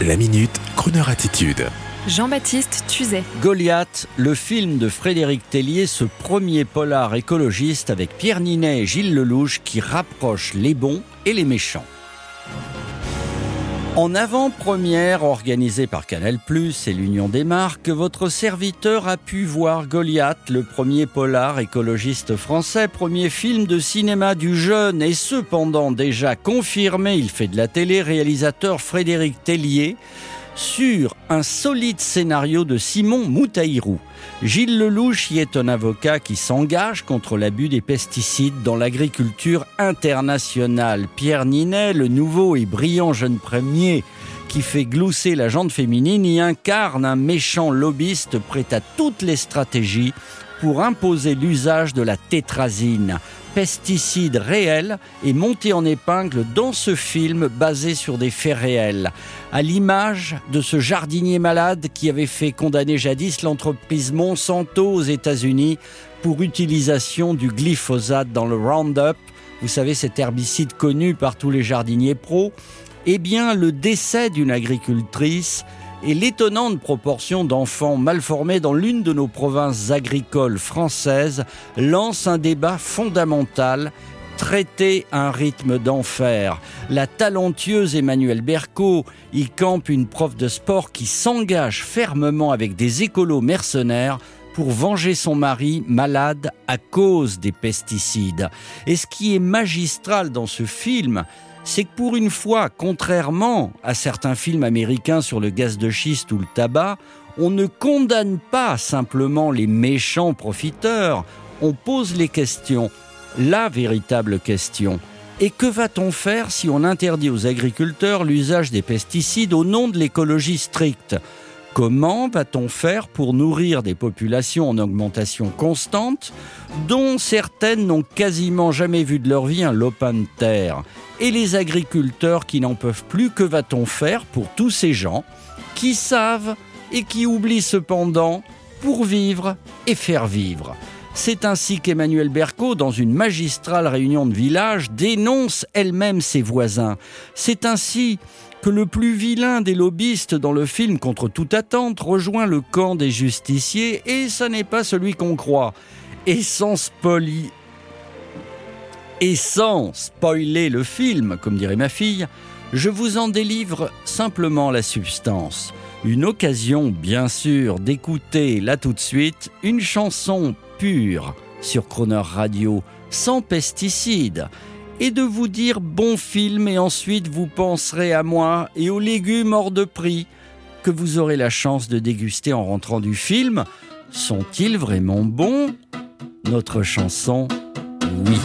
La minute, Kroneur attitude. Jean-Baptiste Tuzet. Goliath, le film de Frédéric Tellier, ce premier polar écologiste avec Pierre Ninet et Gilles Lelouch qui rapproche les bons et les méchants. En avant-première organisée par Canal+, et l'Union des marques, votre serviteur a pu voir Goliath, le premier polar écologiste français, premier film de cinéma du jeune et cependant déjà confirmé, il fait de la télé, réalisateur Frédéric Tellier, sur un solide scénario de Simon Moutaïrou. Gilles Lelouch y est un avocat qui s'engage contre l'abus des pesticides dans l'agriculture internationale. Pierre Ninet, le nouveau et brillant jeune premier qui fait glousser la jante féminine, y incarne un méchant lobbyiste prêt à toutes les stratégies pour imposer l'usage de la tétrazine, pesticide réel, et monté en épingle dans ce film basé sur des faits réels, à l'image de ce jardinier malade qui avait fait condamner jadis l'entreprise Monsanto aux États-Unis pour utilisation du glyphosate dans le Roundup, vous savez cet herbicide connu par tous les jardiniers pros, eh bien le décès d'une agricultrice et l'étonnante proportion d'enfants mal formés dans l'une de nos provinces agricoles françaises lance un débat fondamental traiter un rythme d'enfer. La talentueuse Emmanuelle Berco y campe une prof de sport qui s'engage fermement avec des écolos mercenaires pour venger son mari malade à cause des pesticides. Et ce qui est magistral dans ce film, c'est que pour une fois, contrairement à certains films américains sur le gaz de schiste ou le tabac, on ne condamne pas simplement les méchants profiteurs, on pose les questions, la véritable question. Et que va-t-on faire si on interdit aux agriculteurs l'usage des pesticides au nom de l'écologie stricte? Comment va-t-on faire pour nourrir des populations en augmentation constante, dont certaines n'ont quasiment jamais vu de leur vie un lopin de terre? Et les agriculteurs qui n'en peuvent plus, que va-t-on faire pour tous ces gens qui savent et qui oublient cependant pour vivre et faire vivre? C'est ainsi qu'Emmanuel Berco, dans une magistrale réunion de village, dénonce elle-même ses voisins. C'est ainsi que le plus vilain des lobbyistes dans le film Contre toute attente rejoint le camp des justiciers et ça n'est pas celui qu'on croit. Et sans spoiler, et sans spoiler le film, comme dirait ma fille, je vous en délivre simplement la substance. Une occasion, bien sûr, d'écouter là tout de suite une chanson pure sur Croner Radio, sans pesticides et de vous dire bon film et ensuite vous penserez à moi et aux légumes hors de prix que vous aurez la chance de déguster en rentrant du film. Sont-ils vraiment bons? Notre chanson, oui.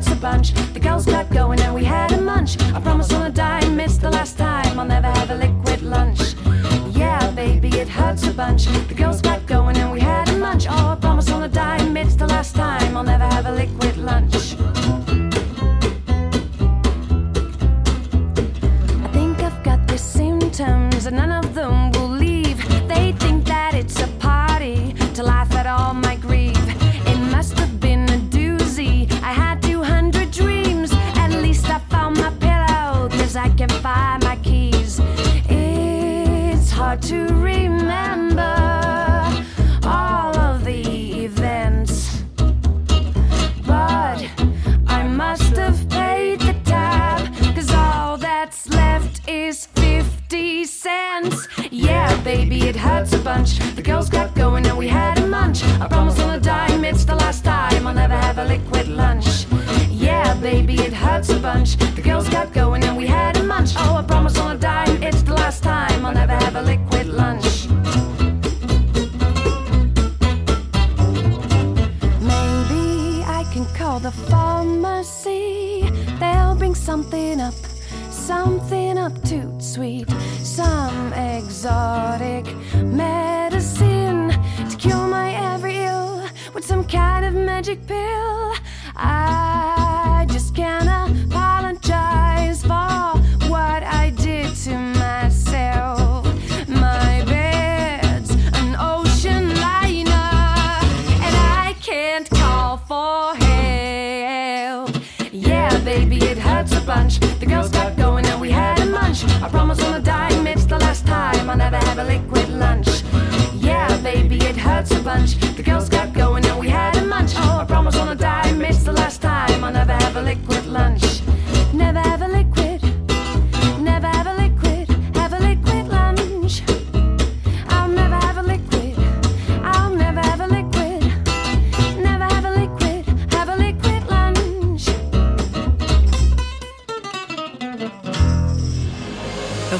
Hurts a bunch. The girls got going and we had a munch. I promise on a dime, it's the last time I'll never have a liquid lunch. Yeah, baby, it hurts a bunch. The girls got going and we had a munch. Oh, I promise on a dime, it's the last time I'll never have a liquid lunch. I think I've got the symptoms and none of them bunch. The girls got going and we had a munch. I promise on a dime, it's the last time I'll never have a liquid lunch. Yeah, baby, it hurts a bunch. The girls got going and we had a munch. Oh, I promise on a dime, it's the last time I'll never have a liquid lunch. Maybe I can call the pharmacy. They'll bring something up something up to sweet, some exotic medicine to cure my every ill with some kind of magic pill.